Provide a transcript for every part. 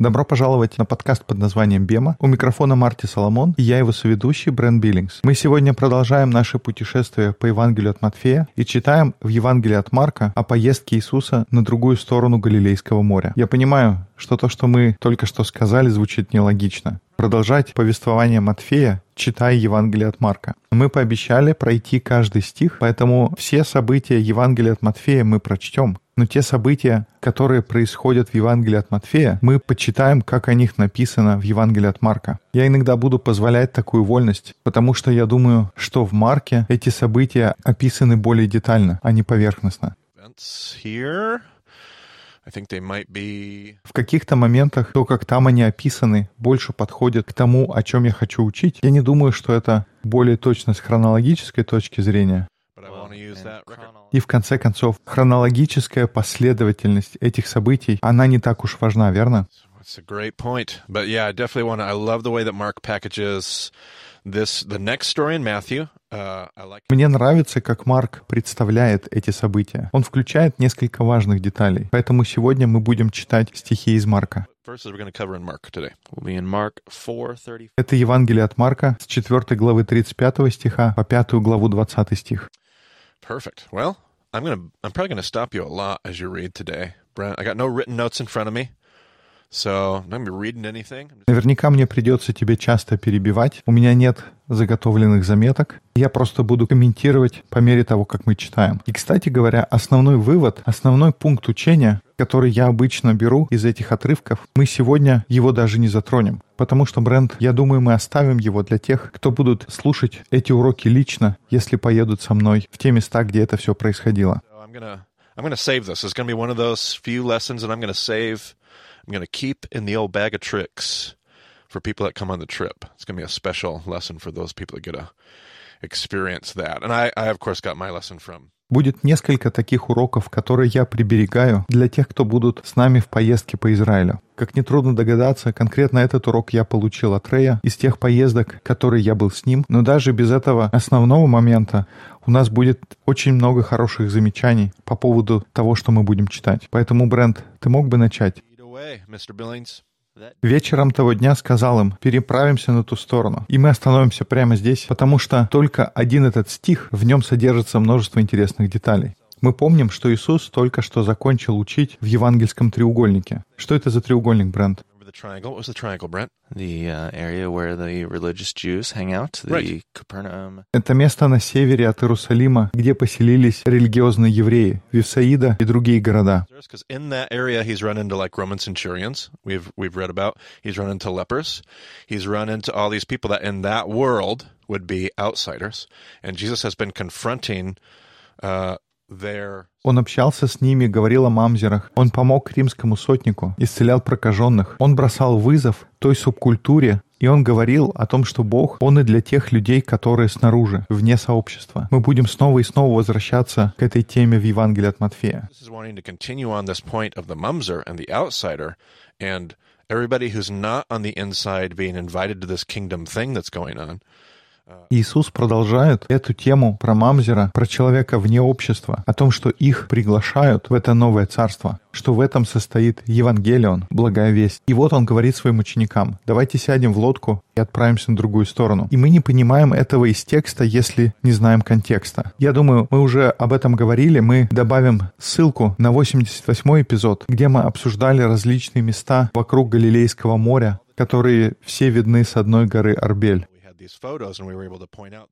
Добро пожаловать на подкаст под названием «Бема». У микрофона Марти Соломон и я его соведущий Брэн Биллингс. Мы сегодня продолжаем наше путешествие по Евангелию от Матфея и читаем в Евангелии от Марка о поездке Иисуса на другую сторону Галилейского моря. Я понимаю, что то, что мы только что сказали, звучит нелогично продолжать повествование Матфея, читая Евангелие от Марка. Мы пообещали пройти каждый стих, поэтому все события Евангелия от Матфея мы прочтем. Но те события, которые происходят в Евангелии от Матфея, мы почитаем, как о них написано в Евангелии от Марка. Я иногда буду позволять такую вольность, потому что я думаю, что в Марке эти события описаны более детально, а не поверхностно. В каких-то моментах то, как там они описаны, больше подходит к тому, о чем я хочу учить. Я не думаю, что это более точно с хронологической точки зрения. И в конце концов, хронологическая последовательность этих событий, она не так уж важна, верно? That's a great point. But yeah, I definitely want to. I love the way that Mark packages this, the next story in Matthew. Uh, like... Мне нравится, как Марк представляет эти события. Он включает несколько важных деталей. Поэтому сегодня мы будем читать стихи из Марка. Это Евангелие от Марка с 4 главы 35 стиха по 5 главу 20 стих. Perfect. Well, I'm gonna, I'm probably to stop you a lot as you read today. Brent, I got no written notes in front of me. So, Наверняка мне придется тебе часто перебивать. У меня нет заготовленных заметок. Я просто буду комментировать по мере того, как мы читаем. И, кстати говоря, основной вывод, основной пункт учения, который я обычно беру из этих отрывков, мы сегодня его даже не затронем. Потому что, Бренд, я думаю, мы оставим его для тех, кто будут слушать эти уроки лично, если поедут со мной в те места, где это все происходило. I'm going keep in the old bag of tricks for people that come on the trip. It's going to be a special lesson for those people that get to experience that. And I, I of course, got my lesson from Будет несколько таких уроков, которые я приберегаю для тех, кто будут с нами в поездке по Израилю. Как нетрудно догадаться, конкретно этот урок я получил от Рея из тех поездок, которые я был с ним. Но даже без этого основного момента у нас будет очень много хороших замечаний по поводу того, что мы будем читать. Поэтому, Брент, ты мог бы начать? Вечером того дня сказал им, переправимся на ту сторону. И мы остановимся прямо здесь, потому что только один этот стих, в нем содержится множество интересных деталей. Мы помним, что Иисус только что закончил учить в евангельском треугольнике. Что это за треугольник, Брент? the triangle. What was the triangle, Brent? The uh, area where the religious Jews hang out, the right. Capernaum. Это место на севере от Иерусалима, где поселились религиозные евреи, Вифсаида и другие города. Because in that area he's run into like Roman centurions, we've we've read about. He's run into lepers. He's run into all these people that in that world would be outsiders, and Jesus has been confronting. Uh, он общался с ними, говорил о мамзерах. Он помог римскому сотнику, исцелял прокаженных. Он бросал вызов той субкультуре, и он говорил о том, что Бог, Он и для тех людей, которые снаружи, вне сообщества. Мы будем снова и снова возвращаться к этой теме в Евангелии от Матфея. everybody who's not on the inside being invited to this kingdom thing that's going on. Иисус продолжает эту тему про мамзера, про человека вне общества, о том, что их приглашают в это новое царство, что в этом состоит Евангелион, благая весть. И вот он говорит своим ученикам, давайте сядем в лодку и отправимся на другую сторону. И мы не понимаем этого из текста, если не знаем контекста. Я думаю, мы уже об этом говорили, мы добавим ссылку на 88 эпизод, где мы обсуждали различные места вокруг Галилейского моря, которые все видны с одной горы Арбель.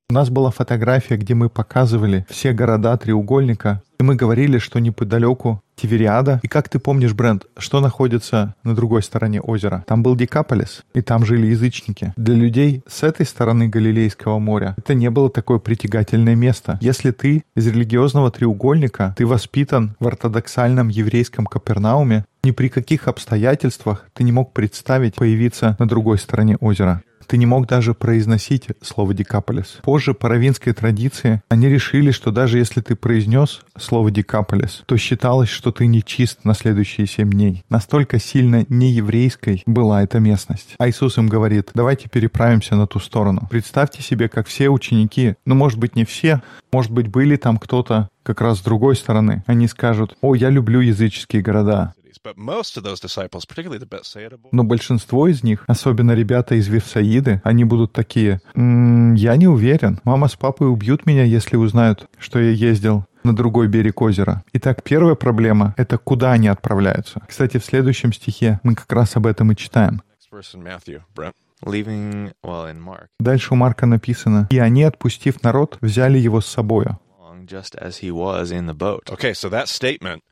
У нас была фотография, где мы показывали все города треугольника, и мы говорили, что неподалеку Тивериада. И как ты помнишь, Брент, что находится на другой стороне озера? Там был Декаполис, и там жили язычники. Для людей с этой стороны Галилейского моря это не было такое притягательное место. Если ты из религиозного треугольника, ты воспитан в ортодоксальном еврейском Капернауме, ни при каких обстоятельствах ты не мог представить появиться на другой стороне озера ты не мог даже произносить слово «декаполис». Позже, по равинской традиции, они решили, что даже если ты произнес слово «декаполис», то считалось, что ты не чист на следующие семь дней. Настолько сильно нееврейской была эта местность. А Иисус им говорит, давайте переправимся на ту сторону. Представьте себе, как все ученики, ну, может быть, не все, может быть, были там кто-то как раз с другой стороны. Они скажут, о, я люблю языческие города. Но большинство из них, особенно ребята из Вифсаиды, они будут такие, «М, я не уверен, мама с папой убьют меня, если узнают, что я ездил на другой берег озера. Итак, первая проблема — это куда они отправляются. Кстати, в следующем стихе мы как раз об этом и читаем. Дальше у Марка написано, «И они, отпустив народ, взяли его с собою». Just as he was in the boat. Okay, so that statement,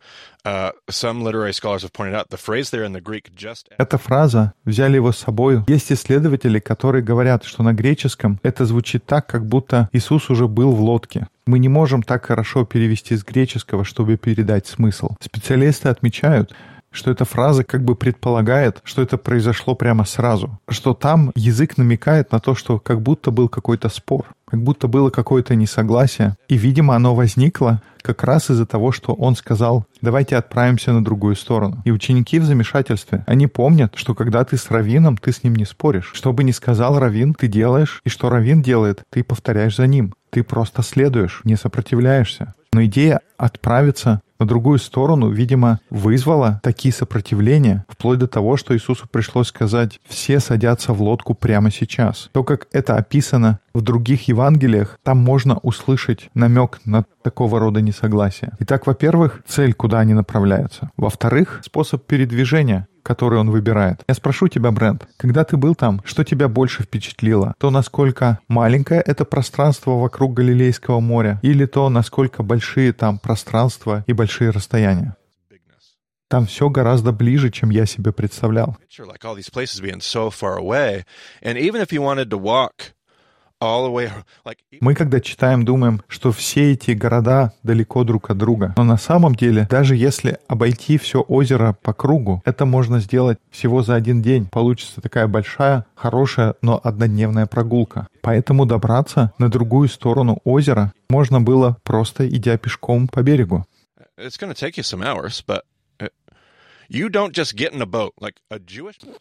uh, some literary scholars have pointed out the phrase there in the Greek, just Эта фраза «взяли его с собою». Есть исследователи, которые говорят, что на греческом это звучит так, как будто Иисус уже был в лодке. Мы не можем так хорошо перевести с греческого, чтобы передать смысл. Специалисты отмечают, что эта фраза как бы предполагает, что это произошло прямо сразу. Что там язык намекает на то, что как будто был какой-то спор, как будто было какое-то несогласие. И, видимо, оно возникло как раз из-за того, что он сказал «давайте отправимся на другую сторону». И ученики в замешательстве. Они помнят, что когда ты с раввином, ты с ним не споришь. Что бы ни сказал раввин, ты делаешь, и что раввин делает, ты повторяешь за ним. Ты просто следуешь, не сопротивляешься. Но идея отправиться на другую сторону, видимо, вызвала такие сопротивления, вплоть до того, что Иисусу пришлось сказать «все садятся в лодку прямо сейчас». То, как это описано в других Евангелиях, там можно услышать намек на такого рода несогласие. Итак, во-первых, цель, куда они направляются. Во-вторых, способ передвижения который он выбирает. Я спрошу тебя, Брент, когда ты был там, что тебя больше впечатлило? То, насколько маленькое это пространство вокруг Галилейского моря, или то, насколько большие там пространства и большие расстояния? bigness. Там все гораздо ближе, чем я себе представлял. Like, Мы, когда читаем, думаем, что все эти города далеко друг от друга. Но на самом деле, даже если обойти все озеро по кругу, это можно сделать всего за один день. Получится такая большая, хорошая, но однодневная прогулка. Поэтому добраться на другую сторону озера можно было просто идя пешком по берегу.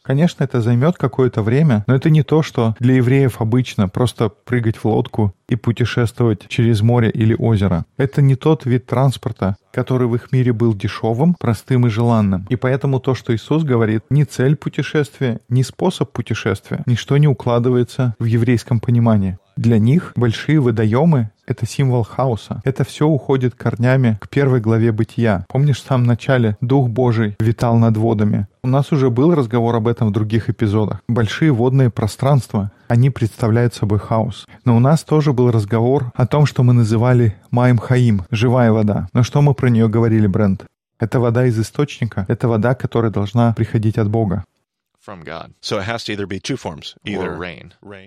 Конечно, это займет какое-то время, но это не то, что для евреев обычно просто прыгать в лодку и путешествовать через море или озеро. Это не тот вид транспорта, который в их мире был дешевым, простым и желанным. И поэтому то, что Иисус говорит, ни цель путешествия, ни способ путешествия, ничто не укладывается в еврейском понимании. Для них большие водоемы — это символ хаоса. Это все уходит корнями к первой главе Бытия. Помнишь, в самом начале Дух Божий витал над водами? У нас уже был разговор об этом в других эпизодах. Большие водные пространства, они представляют собой хаос. Но у нас тоже был разговор о том, что мы называли Маем Хаим, живая вода. Но что мы про нее говорили, Брент? Это вода из источника, это вода, которая должна приходить от Бога.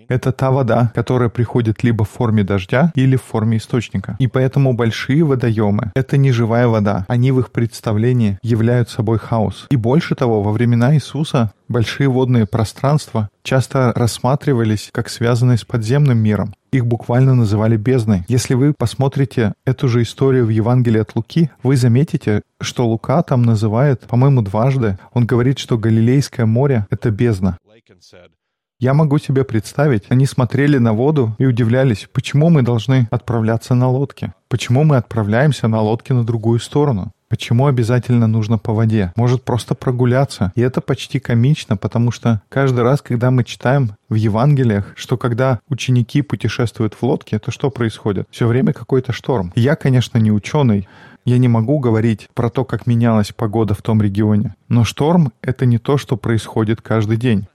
Это та вода, которая приходит либо в форме дождя или в форме источника. И поэтому большие водоемы — это не живая вода. Они в их представлении являют собой хаос. И больше того, во времена Иисуса большие водные пространства часто рассматривались как связанные с подземным миром. Их буквально называли бездной. Если вы посмотрите эту же историю в Евангелии от Луки, вы заметите, что Лука там называет, по-моему, дважды. Он говорит, что Галилейское море — это бездна. Я могу себе представить, они смотрели на воду и удивлялись, почему мы должны отправляться на лодке? Почему мы отправляемся на лодке на другую сторону? Почему обязательно нужно по воде? Может просто прогуляться. И это почти комично, потому что каждый раз, когда мы читаем в Евангелиях, что когда ученики путешествуют в лодке, то что происходит? Все время какой-то шторм. Я, конечно, не ученый, я не могу говорить про то, как менялась погода в том регионе. Но шторм — это не то, что происходит каждый день.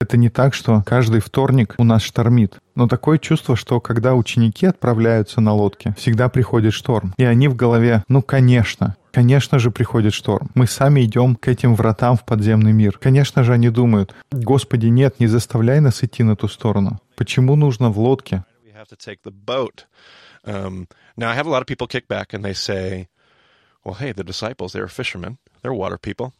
Это не так, что каждый вторник у нас штормит. Но такое чувство, что когда ученики отправляются на лодке, всегда приходит шторм. И они в голове, ну, конечно, Конечно же приходит шторм. Мы сами идем к этим вратам в подземный мир. Конечно же они думают, Господи, нет, не заставляй нас идти на ту сторону. Почему нужно в лодке? Um, now, I have a lot of people kick back and they say, well, hey, the disciples, they were fishermen, they're water people.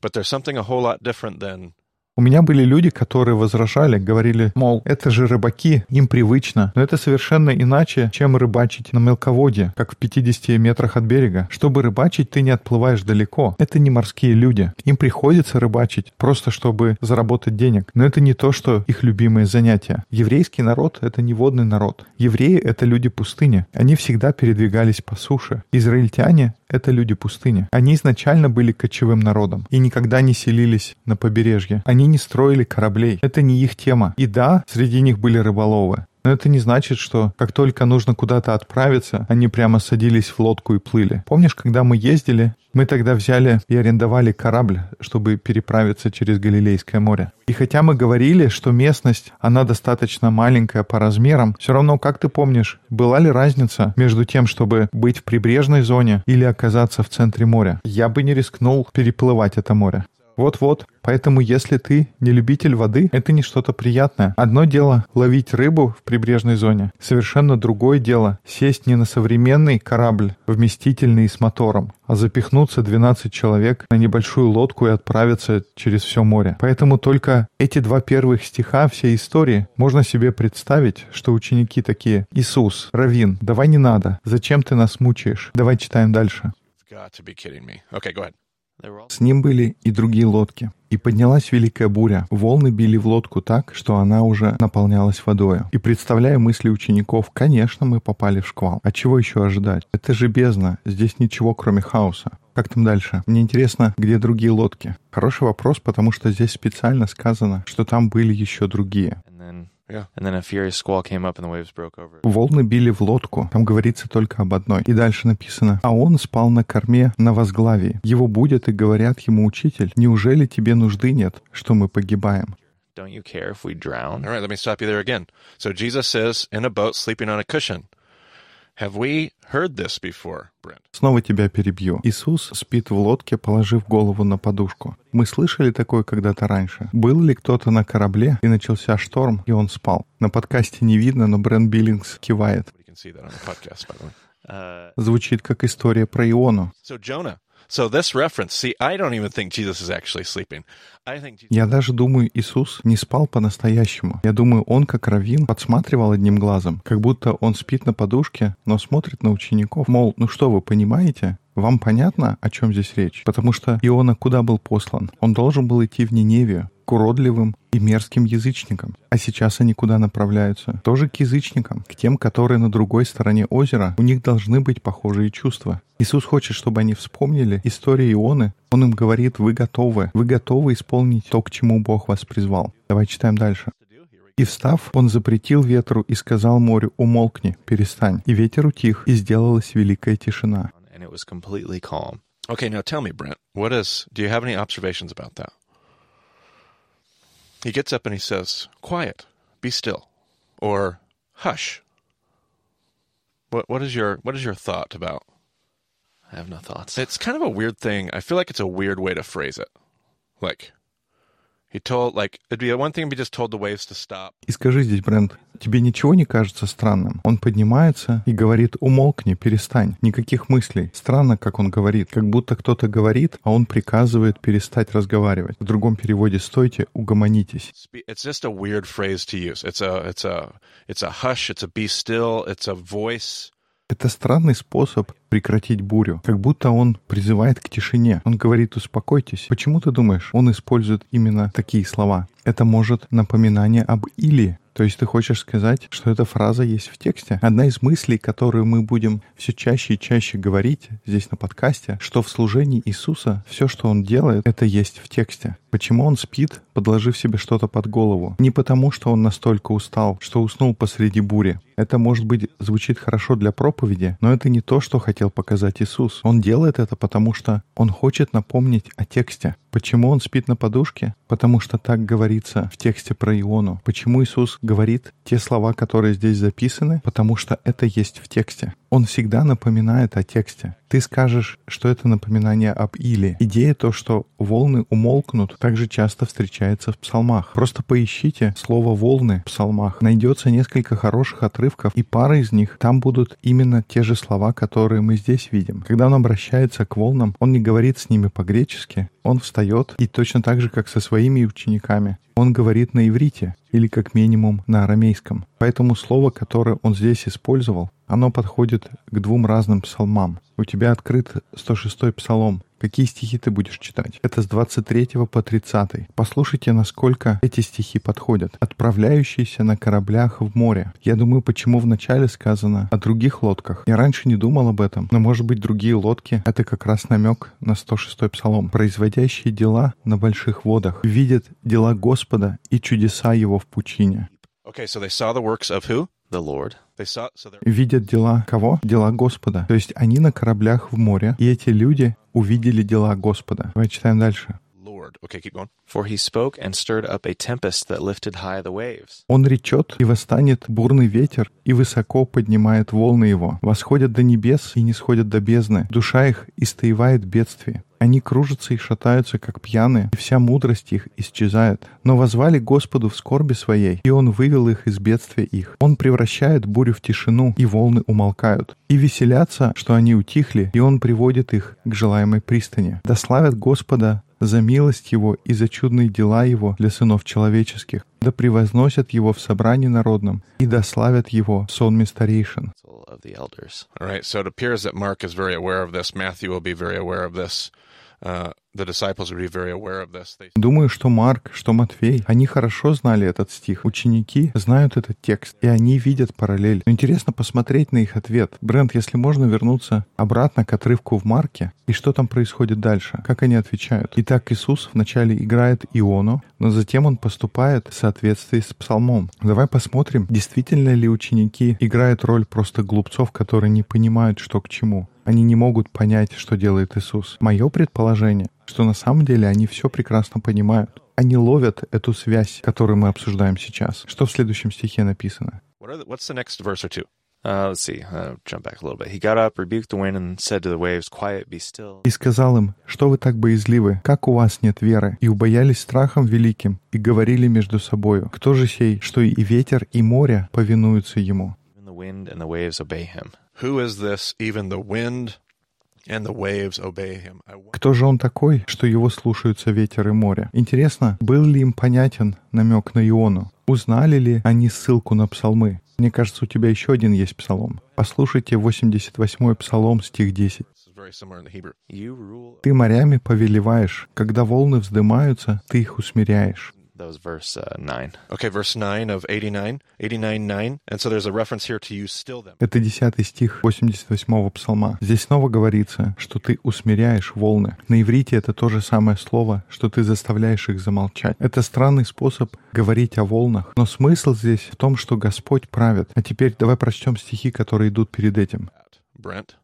But there's something a whole lot different than У меня были люди, которые возражали, говорили, мол, это же рыбаки, им привычно. Но это совершенно иначе, чем рыбачить на мелководье, как в 50 метрах от берега. Чтобы рыбачить, ты не отплываешь далеко. Это не морские люди. Им приходится рыбачить, просто чтобы заработать денег. Но это не то, что их любимое занятие. Еврейский народ — это не водный народ. Евреи — это люди пустыни. Они всегда передвигались по суше. Израильтяне — это люди пустыни. Они изначально были кочевым народом и никогда не селились на побережье. Они не строили кораблей. Это не их тема. И да, среди них были рыболовы. Но это не значит, что как только нужно куда-то отправиться, они прямо садились в лодку и плыли. Помнишь, когда мы ездили, мы тогда взяли и арендовали корабль, чтобы переправиться через Галилейское море. И хотя мы говорили, что местность, она достаточно маленькая по размерам, все равно, как ты помнишь, была ли разница между тем, чтобы быть в прибрежной зоне или оказаться в центре моря? Я бы не рискнул переплывать это море. Вот-вот. Поэтому если ты не любитель воды, это не что-то приятное. Одно дело ловить рыбу в прибрежной зоне. Совершенно другое дело сесть не на современный корабль, вместительный с мотором, а запихнуться 12 человек на небольшую лодку и отправиться через все море. Поэтому только эти два первых стиха всей истории можно себе представить, что ученики такие «Иисус, Равин, давай не надо. Зачем ты нас мучаешь? Давай читаем дальше». Okay, go ahead. С ним были и другие лодки. И поднялась великая буря. Волны били в лодку так, что она уже наполнялась водою. И представляя мысли учеников, конечно, мы попали в шквал. А чего еще ожидать? Это же бездна. Здесь ничего, кроме хаоса. Как там дальше? Мне интересно, где другие лодки? Хороший вопрос, потому что здесь специально сказано, что там были еще другие. Волны били в лодку. Там говорится только об одной. И дальше написано. А он спал на корме на возглавии. Его будет и говорят ему, учитель, неужели тебе нужды нет, что мы погибаем? Don't you care if we drown? All right, let me stop you there again. So Jesus says, in a boat, sleeping on a cushion. Have we heard this before, Brent? Снова тебя перебью. Иисус спит в лодке, положив голову на подушку. Мы слышали такое когда-то раньше. Был ли кто-то на корабле, и начался шторм, и он спал? На подкасте не видно, но Брент Биллингс кивает. Uh, Звучит как история про Иону. So Jonah, Я даже думаю, Иисус не спал по-настоящему. Я думаю, он, как раввин, подсматривал одним глазом, как будто он спит на подушке, но смотрит на учеников. Мол, ну что вы, понимаете? Вам понятно, о чем здесь речь? Потому что Иона куда был послан? Он должен был идти в Ниневию, к уродливым и мерзким язычникам. А сейчас они куда направляются? Тоже к язычникам, к тем, которые на другой стороне озера. У них должны быть похожие чувства. Иисус хочет, чтобы они вспомнили историю Ионы. Он им говорит, вы готовы, вы готовы исполнить то, к чему Бог вас призвал. Давай читаем дальше. И встав, он запретил ветру и сказал морю, умолкни, перестань. И ветер утих, и сделалась великая тишина. Okay, now tell me, Brent, what is, do you have any observations about that? He gets up and he says, quiet, be still, or hush. What, what is your, what is your thought about I have no thoughts. It's kind of a weird thing. I feel like it's a weird way to phrase it. Like, И скажи здесь, Брент, тебе ничего не кажется странным? Он поднимается и говорит, умолкни, перестань, никаких мыслей. Странно, как он говорит, как будто кто-то говорит, а он приказывает перестать разговаривать. В другом переводе «стойте, угомонитесь». It's just a weird phrase to use. It's a, it's a, it's a hush, it's a be still, it's a voice. Это странный способ прекратить бурю, как будто он призывает к тишине. Он говорит «успокойтесь». Почему ты думаешь, он использует именно такие слова? Это может напоминание об «или», то есть ты хочешь сказать, что эта фраза есть в тексте? Одна из мыслей, которую мы будем все чаще и чаще говорить здесь на подкасте, что в служении Иисуса все, что Он делает, это есть в тексте. Почему Он спит, подложив себе что-то под голову? Не потому, что Он настолько устал, что уснул посреди бури. Это, может быть, звучит хорошо для проповеди, но это не то, что хотел показать Иисус. Он делает это потому, что Он хочет напомнить о тексте. Почему Он спит на подушке? Потому что так говорится в тексте про Иону. Почему Иисус говорит те слова, которые здесь записаны? Потому что это есть в тексте. Он всегда напоминает о тексте. Ты скажешь, что это напоминание об Иле. Идея то, что волны умолкнут, также часто встречается в псалмах. Просто поищите слово «волны» в псалмах. Найдется несколько хороших отрывков, и пара из них там будут именно те же слова, которые мы здесь видим. Когда он обращается к волнам, он не говорит с ними по-гречески, он встает и точно так же, как со своими учениками, он говорит на иврите или как минимум на арамейском. Поэтому слово, которое он здесь использовал, оно подходит к двум разным псалмам. У тебя открыт 106-й псалом. Какие стихи ты будешь читать? Это с 23 по 30. Послушайте, насколько эти стихи подходят. «Отправляющиеся на кораблях в море». Я думаю, почему вначале сказано о других лодках. Я раньше не думал об этом, но, может быть, другие лодки — это как раз намек на 106-й псалом. «Производящие дела на больших водах видят дела Господа и чудеса Его в пучине». Okay, so they saw the works of who? Видят дела кого? Дела Господа. То есть они на кораблях в море, и эти люди увидели дела Господа. Давай читаем дальше. Lord. Okay, keep going. For he spoke and stirred up a tempest that lifted high the waves. Он речет, и восстанет бурный ветер, и высоко поднимает волны его. Восходят до небес и не сходят до бездны. Душа их истоевает бедствие. Они кружатся и шатаются, как пьяные, и вся мудрость их исчезает. Но возвали Господу в скорби своей, и Он вывел их из бедствия их. Он превращает бурю в тишину, и волны умолкают. И веселятся, что они утихли, и Он приводит их к желаемой пристани. Да славят Господа за милость Его и за чудные дела Его для сынов человеческих. Да превозносят Его в собрании народном, и да славят Его старейшин. Of the elders. All right, so it appears that Mark is very aware of this. Matthew will be very aware of this. Uh, Думаю, что Марк, что Матфей, они хорошо знали этот стих. Ученики знают этот текст, и они видят параллель. Но интересно посмотреть на их ответ. Брент, если можно вернуться обратно к отрывку в Марке, и что там происходит дальше, как они отвечают. Итак, Иисус вначале играет Иону, но затем он поступает в соответствии с псалмом. Давай посмотрим, действительно ли ученики играют роль просто глупцов, которые не понимают, что к чему. Они не могут понять, что делает Иисус. Мое предположение, что на самом деле они все прекрасно понимают. Они ловят эту связь, которую мы обсуждаем сейчас. Что в следующем стихе написано? И сказал им, что вы так боязливы, как у вас нет веры, и убоялись страхом великим, и говорили между собою, кто же сей, что и ветер, и море повинуются ему. Who is this? Even the wind and the waves obey him. Кто же он такой, что его слушаются ветер и море? Интересно, был ли им понятен намек на Иону? Узнали ли они ссылку на псалмы? Мне кажется, у тебя еще один есть псалом. Послушайте 88-й псалом, стих 10. This is very similar in the Hebrew. You rule. «Ты морями повелеваешь, когда волны вздымаются, ты их усмиряешь». That was verse uh, nine. Okay, verse 9 of 89, 89 9. And so there's a reference here to you still them. Это 10 стих 88-го псалма. Здесь снова говорится, что ты усмиряешь волны. На иврите это то же самое слово, что ты заставляешь их замолчать. Это странный способ говорить о волнах, но смысл здесь в том, что Господь правит. А теперь давай прочтем стихи, которые идут перед этим. Brent.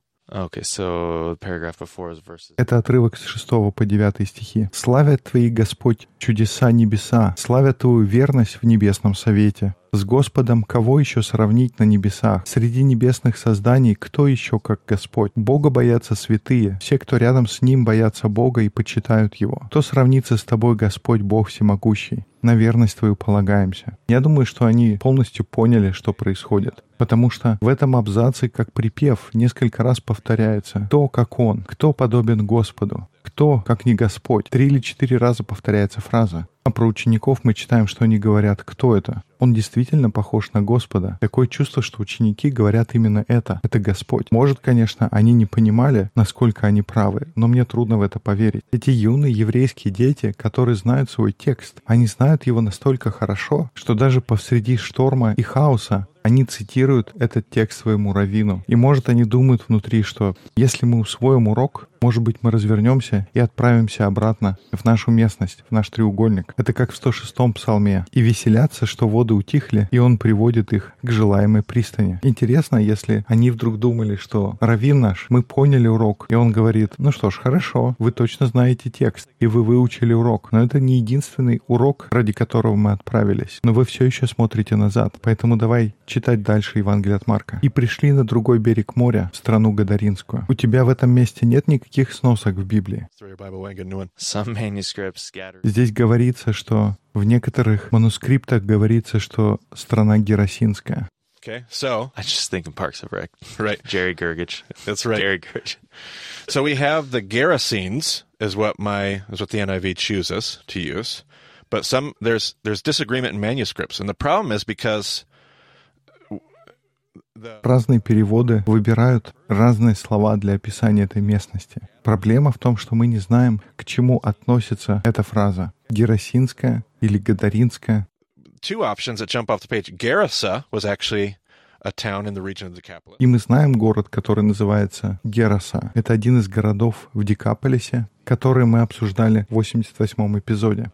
Это отрывок с 6 по 9 стихи. «Славят Твои, Господь, чудеса небеса, славят Твою верность в небесном совете. С Господом кого еще сравнить на небесах? Среди небесных созданий кто еще, как Господь? Бога боятся святые. Все, кто рядом с Ним, боятся Бога и почитают Его. Кто сравнится с Тобой, Господь, Бог всемогущий? На верность Твою полагаемся. Я думаю, что они полностью поняли, что происходит. Потому что в этом абзаце, как припев, несколько раз повторяется «Кто, как Он? Кто подобен Господу? Кто, как не Господь?» Три или четыре раза повторяется фраза. А про учеников мы читаем, что они говорят «Кто это?» Он действительно похож на Господа. Такое чувство, что ученики говорят именно это. Это Господь. Может, конечно, они не понимали, насколько они правы, но мне трудно в это поверить. Эти юные еврейские дети, которые знают свой текст, они знают его настолько хорошо, что даже посреди шторма и хаоса они цитируют этот текст своему раввину. И может они думают внутри, что если мы усвоим урок, может быть мы развернемся и отправимся обратно в нашу местность, в наш треугольник. Это как в 106-м псалме. И веселятся, что воды утихли, и он приводит их к желаемой пристани. Интересно, если они вдруг думали, что раввин наш, мы поняли урок, и он говорит, ну что ж, хорошо, вы точно знаете текст, и вы выучили урок. Но это не единственный урок, ради которого мы отправились. Но вы все еще смотрите назад. Поэтому давай читать дальше Евангелие от Марка. «И пришли на другой берег моря, в страну Гадаринскую». У тебя в этом месте нет никаких сносок в Библии. Здесь говорится, что в некоторых манускриптах говорится, что страна Герасинская. Okay, so, I just think of Parks and Rec. right, Jerry Gergich. that's right. Jerry Gergich. So we have the Gerasenes is what my is what the NIV chooses to use. But some there's there's disagreement in manuscripts, and the problem is because Разные переводы выбирают разные слова для описания этой местности. Проблема в том, что мы не знаем, к чему относится эта фраза. Герасинская или Гадаринская. И мы знаем город, который называется Гераса. Это один из городов в Декаполисе, который мы обсуждали в 88-м эпизоде.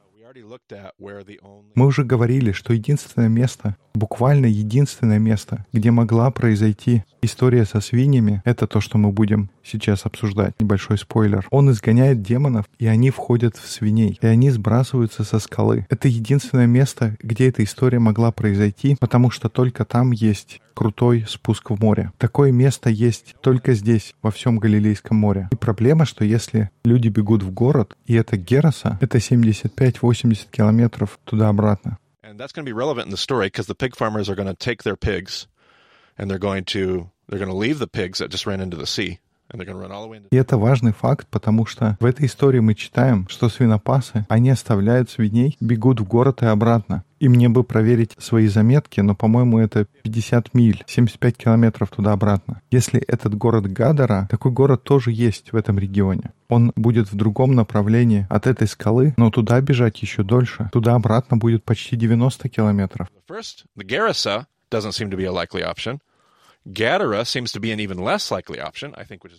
Мы уже говорили, что единственное место, буквально единственное место, где могла произойти история со свиньями, это то, что мы будем сейчас обсуждать. Небольшой спойлер. Он изгоняет демонов, и они входят в свиней, и они сбрасываются со скалы. Это единственное место, где эта история могла произойти, потому что только там есть крутой спуск в море. Такое место есть только здесь, во всем Галилейском море. И проблема, что если люди бегут в город, и это Гераса, это 75-80 километров туда-обратно. And that's going to be relevant in the story because the pig farmers are going to take their pigs and they're going to they're going to leave the pigs that just ran into the sea И это важный факт, потому что в этой истории мы читаем, что свинопасы, они оставляют свиней, бегут в город и обратно. И мне бы проверить свои заметки, но, по-моему, это 50 миль, 75 километров туда-обратно. Если этот город Гадара, такой город тоже есть в этом регионе. Он будет в другом направлении от этой скалы, но туда бежать еще дольше. Туда-обратно будет почти 90 километров.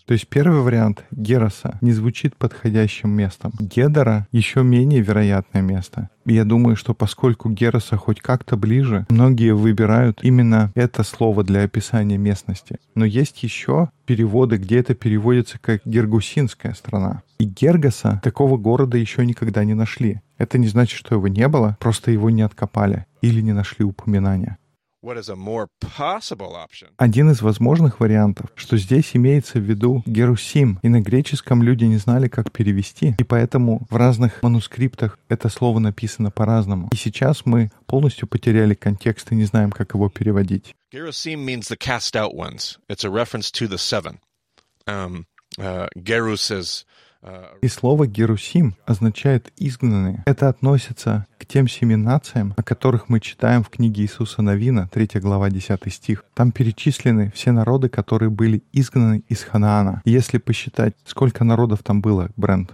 То есть первый вариант Гераса не звучит подходящим местом. Гедара еще менее вероятное место. Я думаю, что поскольку Гераса хоть как-то ближе, многие выбирают именно это слово для описания местности. Но есть еще переводы, где это переводится как Гергусинская страна. И Гергаса такого города еще никогда не нашли. Это не значит, что его не было, просто его не откопали или не нашли упоминания. Один из возможных вариантов, что здесь имеется в виду Герусим, и на греческом люди не знали, как перевести, и поэтому в разных манускриптах это слово написано по-разному. И сейчас мы полностью потеряли контекст и не знаем, как его переводить. Gerusim means the cast out ones. It's a reference to the seven. Um, uh, Gerus is и слово «герусим» означает «изгнанные». Это относится к тем семи нациям, о которых мы читаем в книге Иисуса Новина, 3 глава, 10 стих. Там перечислены все народы, которые были изгнаны из Ханаана. Если посчитать, сколько народов там было, Брент?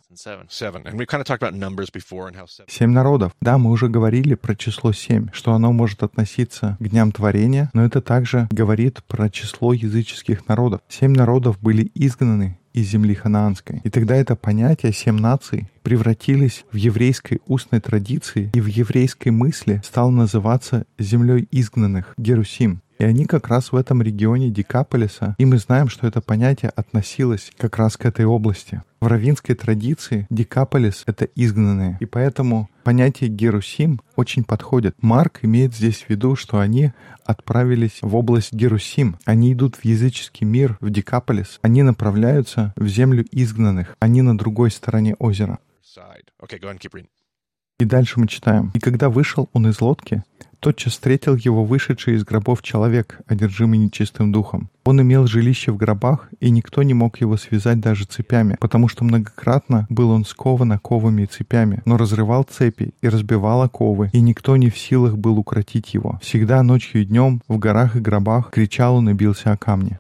Семь народов. Да, мы уже говорили про число семь, что оно может относиться к дням творения, но это также говорит про число языческих народов. Семь народов были изгнаны из земли ханаанской. И тогда это понятие «семь наций» превратились в еврейской устной традиции и в еврейской мысли стал называться землей изгнанных, Герусим. И они как раз в этом регионе Декаполиса, и мы знаем, что это понятие относилось как раз к этой области. В равинской традиции Декаполис — это изгнанные, и поэтому понятие Герусим очень подходит. Марк имеет здесь в виду, что они отправились в область Герусим. Они идут в языческий мир, в Декаполис. Они направляются в землю изгнанных. Они на другой стороне озера. И дальше мы читаем. «И когда вышел он из лодки, тотчас встретил его вышедший из гробов человек, одержимый нечистым духом. Он имел жилище в гробах, и никто не мог его связать даже цепями, потому что многократно был он скован оковами и цепями, но разрывал цепи и разбивал оковы, и никто не в силах был укротить его. Всегда ночью и днем в горах и гробах кричал он и бился о камни.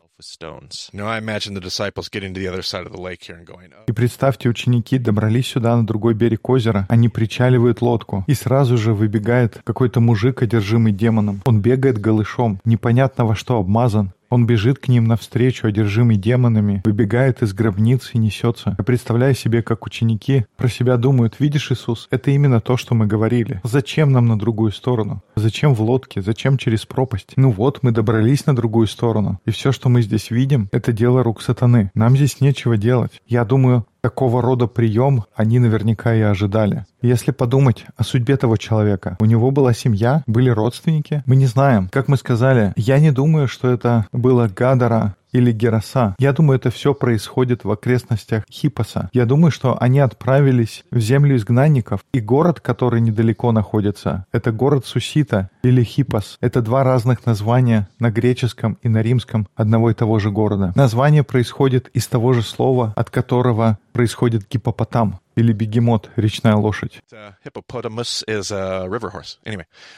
И представьте, ученики добрались сюда, на другой берег озера, они причаливают лодку, и сразу же выбегает какой-то мужик, одержимый демоном. Он бегает голышом, непонятно во что обмазан, он бежит к ним навстречу, одержимый демонами, выбегает из гробницы и несется. Я представляю себе, как ученики про себя думают, видишь, Иисус, это именно то, что мы говорили. Зачем нам на другую сторону? Зачем в лодке? Зачем через пропасть? Ну вот, мы добрались на другую сторону. И все, что мы здесь видим, это дело рук сатаны. Нам здесь нечего делать. Я думаю, Такого рода прием они наверняка и ожидали. Если подумать о судьбе того человека, у него была семья, были родственники, мы не знаем. Как мы сказали, я не думаю, что это было Гадара или Гераса. Я думаю, это все происходит в окрестностях Хипоса. Я думаю, что они отправились в землю изгнанников, и город, который недалеко находится, это город Сусита или Хипос. Это два разных названия на греческом и на римском одного и того же города. Название происходит из того же слова, от которого происходит гипопотам. Или бегемот, речная лошадь. Uh,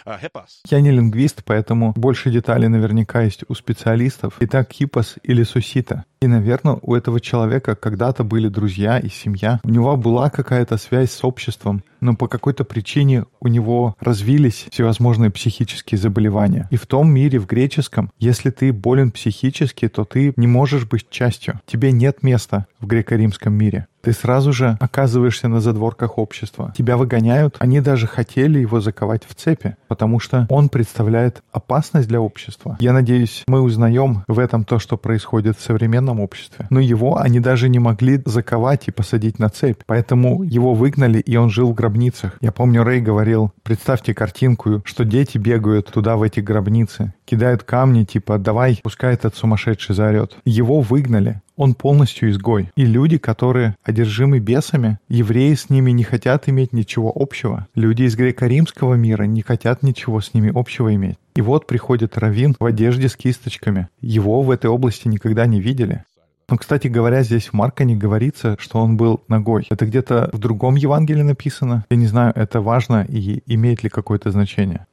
uh. Я не лингвист, поэтому больше деталей наверняка есть у специалистов. Итак, хипос или сусита. И, наверное, у этого человека когда-то были друзья и семья. У него была какая-то связь с обществом, но по какой-то причине у него развились всевозможные психические заболевания. И в том мире, в греческом, если ты болен психически, то ты не можешь быть частью. Тебе нет места в греко-римском мире ты сразу же оказываешься на задворках общества. Тебя выгоняют. Они даже хотели его заковать в цепи, потому что он представляет опасность для общества. Я надеюсь, мы узнаем в этом то, что происходит в современном обществе. Но его они даже не могли заковать и посадить на цепь. Поэтому его выгнали, и он жил в гробницах. Я помню, Рэй говорил, представьте картинку, что дети бегают туда, в эти гробницы, кидают камни, типа «давай, пускай этот сумасшедший заорет». Его выгнали, он полностью изгой. И люди, которые одержимы бесами, евреи с ними не хотят иметь ничего общего. Люди из греко-римского мира не хотят ничего с ними общего иметь. И вот приходит Равин в одежде с кисточками. Его в этой области никогда не видели. Но, кстати говоря, здесь в Марка не говорится, что он был ногой. Это где-то в другом Евангелии написано. Я не знаю, это важно и имеет ли какое-то значение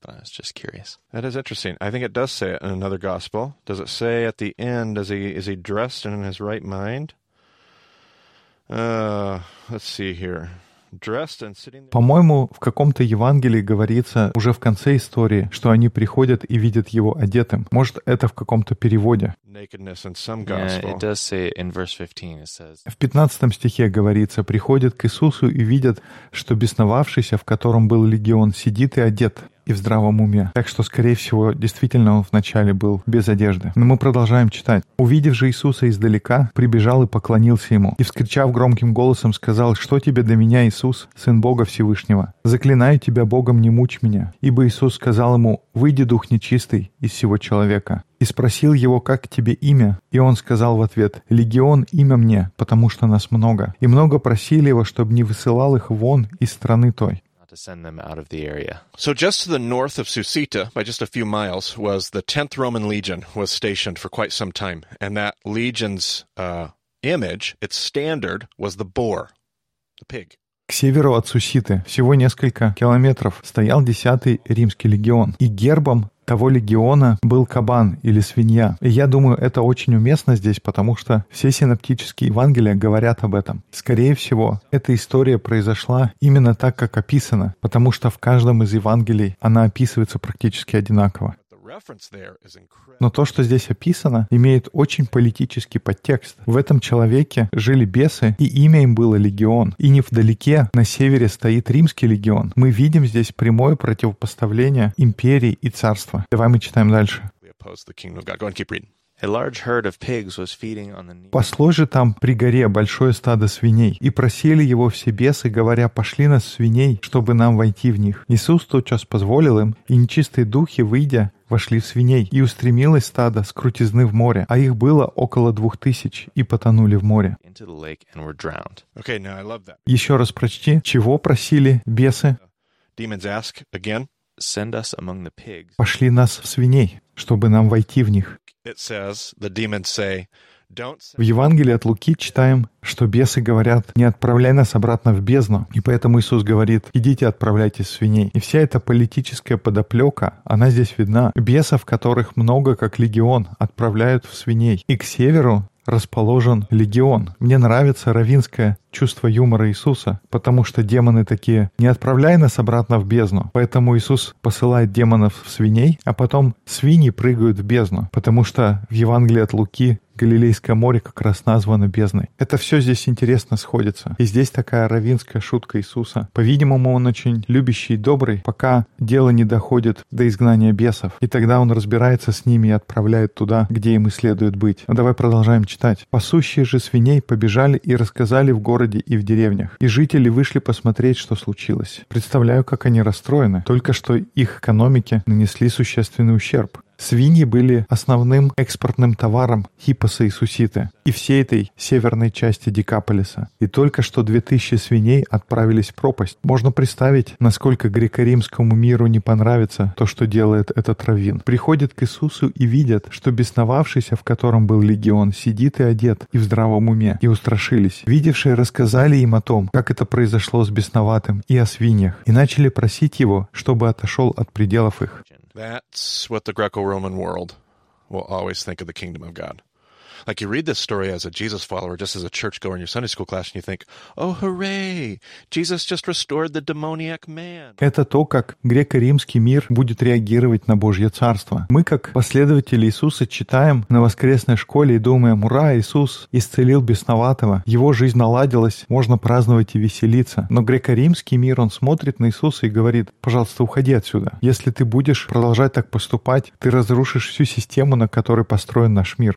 but I was just curious. That is interesting. I think it does say it in another gospel. Does it say at the end, is he, is he dressed and in his right mind? Uh, let's see here. По-моему, в каком-то Евангелии говорится уже в конце истории, что они приходят и видят его одетым. Может, это в каком-то переводе. В 15 стихе говорится, приходят к Иисусу и видят, что бесновавшийся, в котором был легион, сидит и одет и в здравом уме. Так что, скорее всего, действительно он вначале был без одежды. Но мы продолжаем читать. «Увидев же Иисуса издалека, прибежал и поклонился ему, и, вскричав громким голосом, сказал, «Что тебе до меня, Иисус, Сын Бога Всевышнего? Заклинаю тебя Богом, не мучь меня». Ибо Иисус сказал ему, «Выйди, дух нечистый, из всего человека». И спросил его, как тебе имя? И он сказал в ответ, «Легион имя мне, потому что нас много». И много просили его, чтобы не высылал их вон из страны той to send them out of the area. So just to the north of Susita, by just a few miles, was the 10th Roman Legion was stationed for quite some time. And that legion's uh, image, its standard, was the boar, the pig. К северу от Суситы, всего несколько километров, стоял 10-й римский легион. И гербом того легиона был кабан или свинья. И я думаю, это очень уместно здесь, потому что все синоптические Евангелия говорят об этом. Скорее всего, эта история произошла именно так, как описано, потому что в каждом из Евангелий она описывается практически одинаково. Но то, что здесь описано, имеет очень политический подтекст. В этом человеке жили бесы, и имя им было легион. И не вдалеке, на севере, стоит римский легион. Мы видим здесь прямое противопоставление империи и царства. Давай мы читаем дальше. Пасло же там при горе большое стадо свиней, и просили его все бесы, говоря, пошли нас свиней, чтобы нам войти в них. Иисус тотчас позволил им, и нечистые духи, выйдя, вошли в свиней, и устремилось стадо с крутизны в море, а их было около двух тысяч, и потонули в море. Okay, Еще раз прочти, чего просили бесы? Пошли нас в свиней, чтобы нам войти в них. В Евангелии от Луки читаем, что бесы говорят, не отправляй нас обратно в бездну. И поэтому Иисус говорит, идите отправляйте свиней. И вся эта политическая подоплека, она здесь видна. Бесов, которых много, как легион, отправляют в свиней. И к северу расположен легион. Мне нравится равинское чувство юмора Иисуса, потому что демоны такие, не отправляй нас обратно в бездну. Поэтому Иисус посылает демонов в свиней, а потом свиньи прыгают в бездну, потому что в Евангелии от Луки Галилейское море как раз названо бездной. Это все здесь интересно сходится. И здесь такая равинская шутка Иисуса. По-видимому, он очень любящий и добрый, пока дело не доходит до изгнания бесов. И тогда он разбирается с ними и отправляет туда, где им и следует быть. Но давай продолжаем читать. «Пасущие же свиней побежали и рассказали в городе и в деревнях. И жители вышли посмотреть, что случилось. Представляю, как они расстроены. Только что их экономике нанесли существенный ущерб. Свиньи были основным экспортным товаром Хиппоса и Суситы и всей этой северной части Декаполиса. И только что 2000 свиней отправились в пропасть. Можно представить, насколько греко-римскому миру не понравится то, что делает этот раввин. Приходят к Иисусу и видят, что бесновавшийся, в котором был легион, сидит и одет, и в здравом уме, и устрашились. Видевшие рассказали им о том, как это произошло с бесноватым, и о свиньях, и начали просить его, чтобы отошел от пределов их. That's what the Greco Roman world will always think of the kingdom of God. Like you read this story as a Jesus follower, just as a churchgoer in your Sunday school class, and you think, oh, hooray, Jesus just restored the demoniac man. Это то, как греко-римский мир будет реагировать на Божье Царство. Мы, как последователи Иисуса, читаем на воскресной школе и думаем, ура, Иисус исцелил бесноватого, его жизнь наладилась, можно праздновать и веселиться. Но греко-римский мир, он смотрит на Иисуса и говорит, пожалуйста, уходи отсюда. Если ты будешь продолжать так поступать, ты разрушишь всю систему, на которой построен наш мир.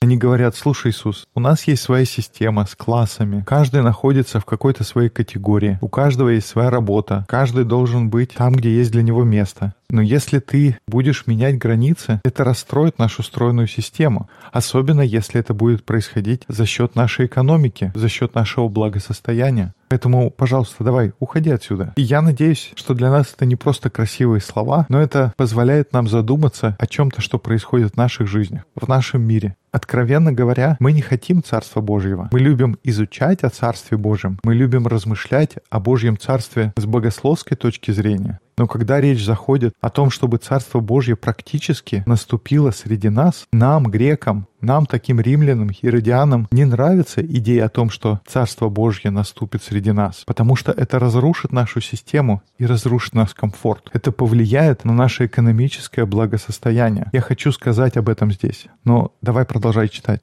Они говорят, слушай, Иисус, у нас есть своя система с классами. Каждый находится в какой-то своей категории. У каждого есть своя работа. Каждый должен быть там, где есть для него место. Но если ты будешь менять границы, это расстроит нашу стройную систему. Особенно если это будет происходить за счет нашей экономики, за счет нашего благосостояния. Поэтому, пожалуйста, давай, уходи отсюда. И я надеюсь, что для нас это не просто красивые слова, но это позволяет нам задуматься о чем-то, что происходит в наших жизнях, в нашем мире. Откровенно говоря, мы не хотим Царства Божьего. Мы любим изучать о Царстве Божьем. Мы любим размышлять о Божьем Царстве с богословской точки зрения. Но когда речь заходит о том, чтобы Царство Божье практически наступило среди нас, нам, грекам, нам, таким римлянам, иродианам, не нравится идея о том, что Царство Божье наступит среди нас, потому что это разрушит нашу систему и разрушит наш комфорт. Это повлияет на наше экономическое благосостояние. Я хочу сказать об этом здесь, но давай продолжай читать.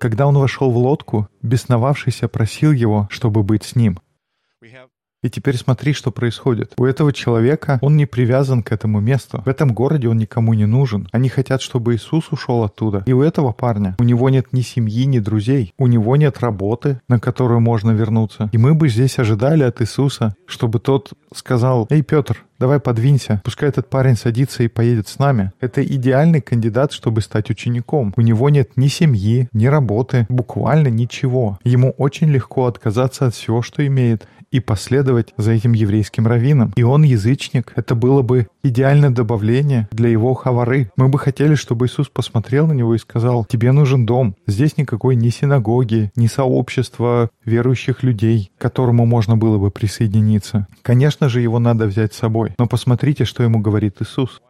Когда он вошел в лодку, бесновавшийся просил его, чтобы быть с ним. И теперь смотри, что происходит. У этого человека он не привязан к этому месту. В этом городе он никому не нужен. Они хотят, чтобы Иисус ушел оттуда. И у этого парня у него нет ни семьи, ни друзей. У него нет работы, на которую можно вернуться. И мы бы здесь ожидали от Иисуса, чтобы тот сказал, «Эй, Петр, давай подвинься, пускай этот парень садится и поедет с нами. Это идеальный кандидат, чтобы стать учеником. У него нет ни семьи, ни работы, буквально ничего. Ему очень легко отказаться от всего, что имеет, и последовать за этим еврейским раввином. И он язычник. Это было бы идеальное добавление для его хавары. Мы бы хотели, чтобы Иисус посмотрел на него и сказал, тебе нужен дом. Здесь никакой ни синагоги, ни сообщества верующих людей, к которому можно было бы присоединиться. Конечно же, его надо взять с собой. Но посмотрите, что ему говорит Иисус.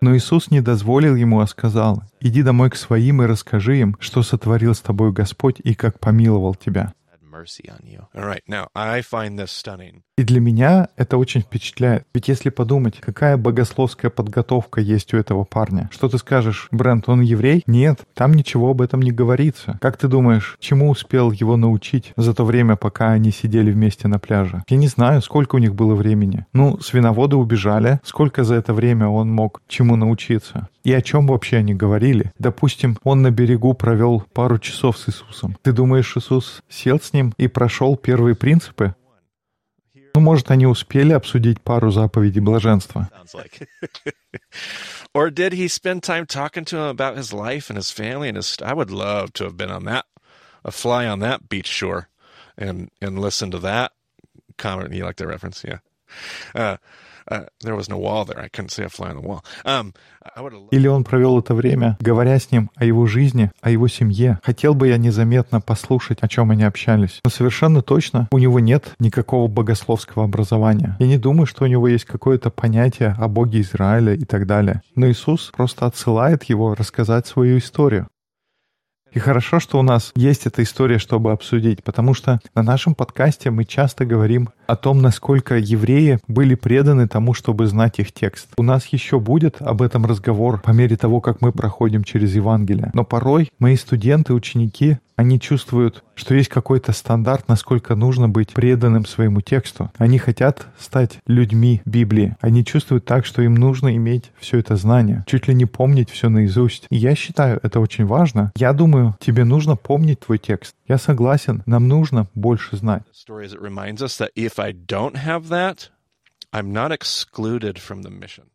Но Иисус не дозволил ему, а сказал, «Иди домой к своим и расскажи им, что сотворил с тобой Господь и как помиловал тебя». И для меня это очень впечатляет. Ведь если подумать, какая богословская подготовка есть у этого парня. Что ты скажешь, Брент, он еврей? Нет, там ничего об этом не говорится. Как ты думаешь, чему успел его научить за то время, пока они сидели вместе на пляже? Я не знаю, сколько у них было времени. Ну, свиноводы убежали. Сколько за это время он мог чему научиться? И о чем вообще они говорили? Допустим, он на берегу провел пару часов с Иисусом. Ты думаешь, Иисус сел с ним и прошел первые принципы? Ну, может, они успели обсудить пару заповедей блаженства. Or did he spend time talking to him about his life and his family and his... I would love to have been on that, a fly on that beach shore and, and listen to that comment. You like that reference? Yeah. Uh, Uh, um, Или он провел это время, говоря с ним о его жизни, о его семье. Хотел бы я незаметно послушать, о чем они общались. Но совершенно точно у него нет никакого богословского образования. Я не думаю, что у него есть какое-то понятие о Боге Израиля и так далее. Но Иисус просто отсылает его рассказать свою историю. И хорошо, что у нас есть эта история, чтобы обсудить, потому что на нашем подкасте мы часто говорим о том, насколько евреи были преданы тому, чтобы знать их текст. У нас еще будет об этом разговор по мере того, как мы проходим через Евангелие. Но порой мои студенты, ученики, они чувствуют, что есть какой-то стандарт, насколько нужно быть преданным своему тексту. Они хотят стать людьми Библии. Они чувствуют так, что им нужно иметь все это знание, чуть ли не помнить все наизусть. И я считаю это очень важно. Я думаю, тебе нужно помнить твой текст. Я согласен, нам нужно больше знать.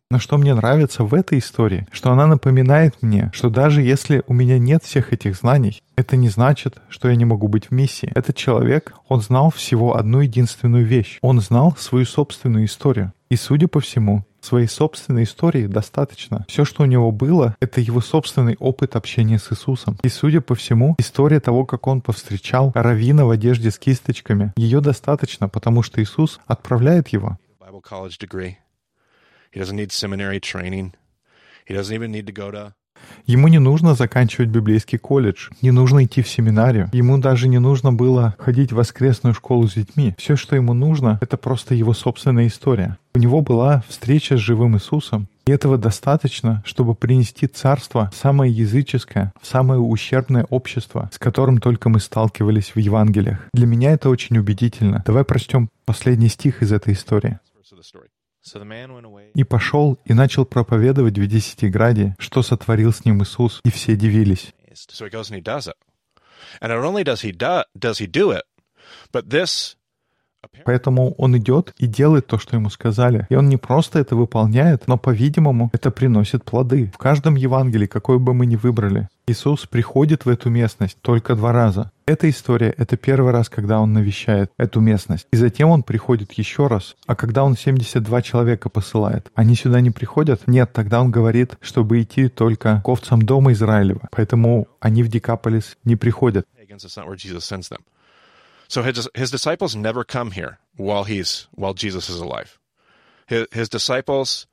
Но что мне нравится в этой истории, что она напоминает мне, что даже если у меня нет всех этих знаний, это не значит, что я не могу быть в миссии. Этот человек, он знал всего одну единственную вещь. Он знал свою собственную историю. И, судя по всему, своей собственной истории достаточно. Все, что у него было, это его собственный опыт общения с Иисусом. И, судя по всему, история того, как он повстречал равина в одежде с кисточками, ее достаточно, потому что Иисус отправляет его. He doesn't need seminary training. He doesn't even need to go to Ему не нужно заканчивать библейский колледж, не нужно идти в семинарию, ему даже не нужно было ходить в воскресную школу с детьми. Все, что ему нужно, это просто его собственная история. У него была встреча с живым Иисусом, и этого достаточно, чтобы принести царство в самое языческое, в самое ущербное общество, с которым только мы сталкивались в Евангелиях. Для меня это очень убедительно. Давай прочтем последний стих из этой истории. «И пошел и начал проповедовать в Десятиграде, что сотворил с ним Иисус, и все дивились». Поэтому он идет и делает то, что ему сказали. И он не просто это выполняет, но, по-видимому, это приносит плоды. В каждом Евангелии, какой бы мы ни выбрали, Иисус приходит в эту местность только два раза. Эта история — это первый раз, когда он навещает эту местность. И затем он приходит еще раз. А когда он 72 человека посылает, они сюда не приходят? Нет, тогда он говорит, чтобы идти только к овцам дома Израилева. Поэтому они в Декаполис не приходят. So his, his disciples never come here while he's while Jesus is alive. His, his disciples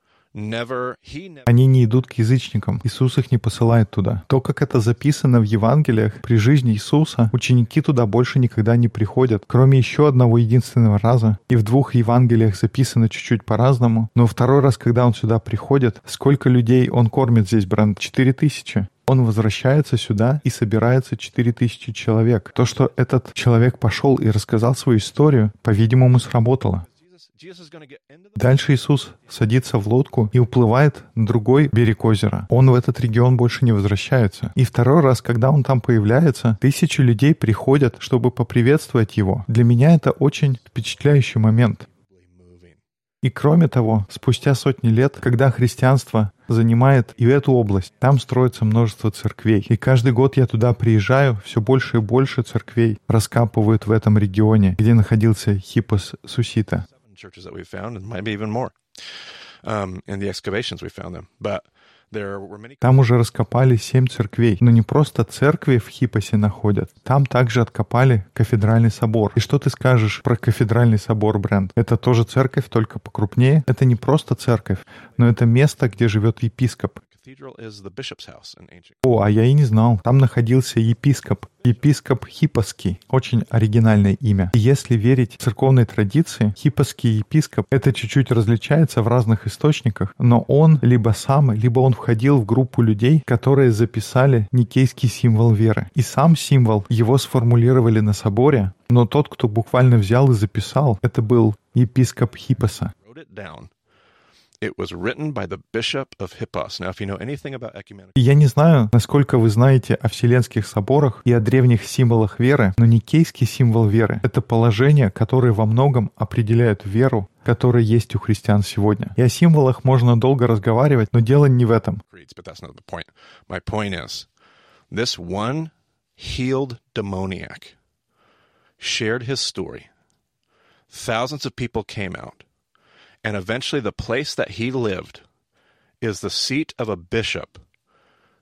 Они не идут к язычникам. Иисус их не посылает туда. То, как это записано в Евангелиях, при жизни Иисуса ученики туда больше никогда не приходят, кроме еще одного единственного раза. И в двух Евангелиях записано чуть-чуть по-разному. Но второй раз, когда он сюда приходит, сколько людей он кормит здесь, Бранд? Четыре тысячи. Он возвращается сюда и собирается 4000 человек. То, что этот человек пошел и рассказал свою историю, по-видимому, сработало. Дальше Иисус садится в лодку и уплывает на другой берег озера. Он в этот регион больше не возвращается. И второй раз, когда он там появляется, тысячи людей приходят, чтобы поприветствовать его. Для меня это очень впечатляющий момент. И кроме того, спустя сотни лет, когда христианство занимает и эту область, там строится множество церквей. И каждый год я туда приезжаю, все больше и больше церквей раскапывают в этом регионе, где находился Хиппос Сусита. Churches that we found, and maybe even more. Um, in the excavations, we found them. But. Там уже раскопали семь церквей. Но не просто церкви в Хипосе находят. Там также откопали кафедральный собор. И что ты скажешь про кафедральный собор, Бренд? Это тоже церковь, только покрупнее. Это не просто церковь, но это место, где живет епископ. Cathedral is the bishop's house in ancient. О, а я и не знал. Там находился епископ. Епископ Хиппосский. Очень оригинальное имя. И если верить церковной традиции, Хиппосский епископ, это чуть-чуть различается в разных источниках, но он либо сам, либо он входил в группу людей, которые записали никейский символ веры. И сам символ его сформулировали на соборе, но тот, кто буквально взял и записал, это был епископ it down. Я не знаю, насколько вы знаете о Вселенских соборах и о древних символах веры, но никейский символ веры — это положение, которое во многом определяет веру, которая есть у христиан сегодня. И о символах можно долго разговаривать, но дело не в этом. this one healed demoniac shared his story. Thousands of people came out. And eventually, the place that he lived is the seat of a bishop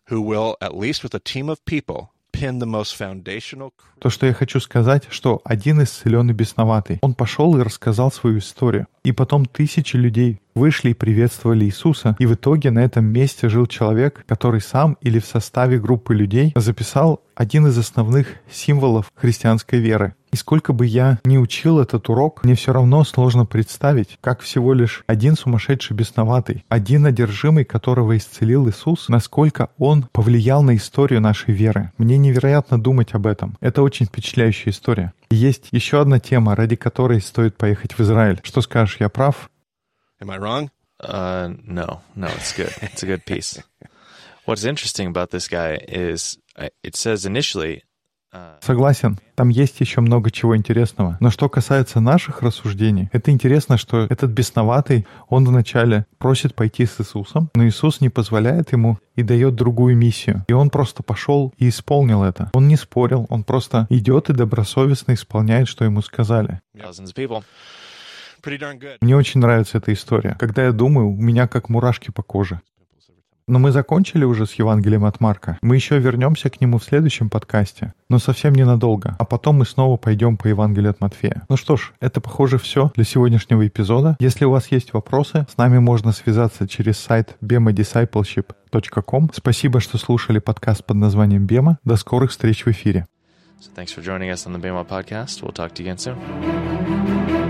who will, at least with a team of people, pin the most foundational. cre- То, что я хочу сказать, что один исцеленный бесноватый, он пошел и рассказал свою историю. И потом тысячи людей вышли и приветствовали Иисуса. И в итоге на этом месте жил человек, который сам или в составе группы людей записал один из основных символов христианской веры. И сколько бы я ни учил этот урок, мне все равно сложно представить, как всего лишь один сумасшедший бесноватый, один одержимый, которого исцелил Иисус, насколько он повлиял на историю нашей веры. Мне невероятно думать об этом. Это очень впечатляющая история. И есть еще одна тема, ради которой стоит поехать в Израиль. Что скажешь, я прав? Am I wrong? Uh, no, no, it's good. It's a good piece. What's interesting about this guy is uh, it says initially Согласен, там есть еще много чего интересного. Но что касается наших рассуждений, это интересно, что этот бесноватый, он вначале просит пойти с Иисусом, но Иисус не позволяет ему и дает другую миссию. И он просто пошел и исполнил это. Он не спорил, он просто идет и добросовестно исполняет, что ему сказали. Мне очень нравится эта история. Когда я думаю, у меня как мурашки по коже. Но мы закончили уже с Евангелием от Марка. Мы еще вернемся к нему в следующем подкасте, но совсем ненадолго. А потом мы снова пойдем по Евангелию от Матфея. Ну что ж, это, похоже, все для сегодняшнего эпизода. Если у вас есть вопросы, с нами можно связаться через сайт bemadiscipleship.com. Спасибо, что слушали подкаст под названием «Бема». До скорых встреч в эфире. So thanks for joining us on the Bema podcast. We'll talk to you again soon.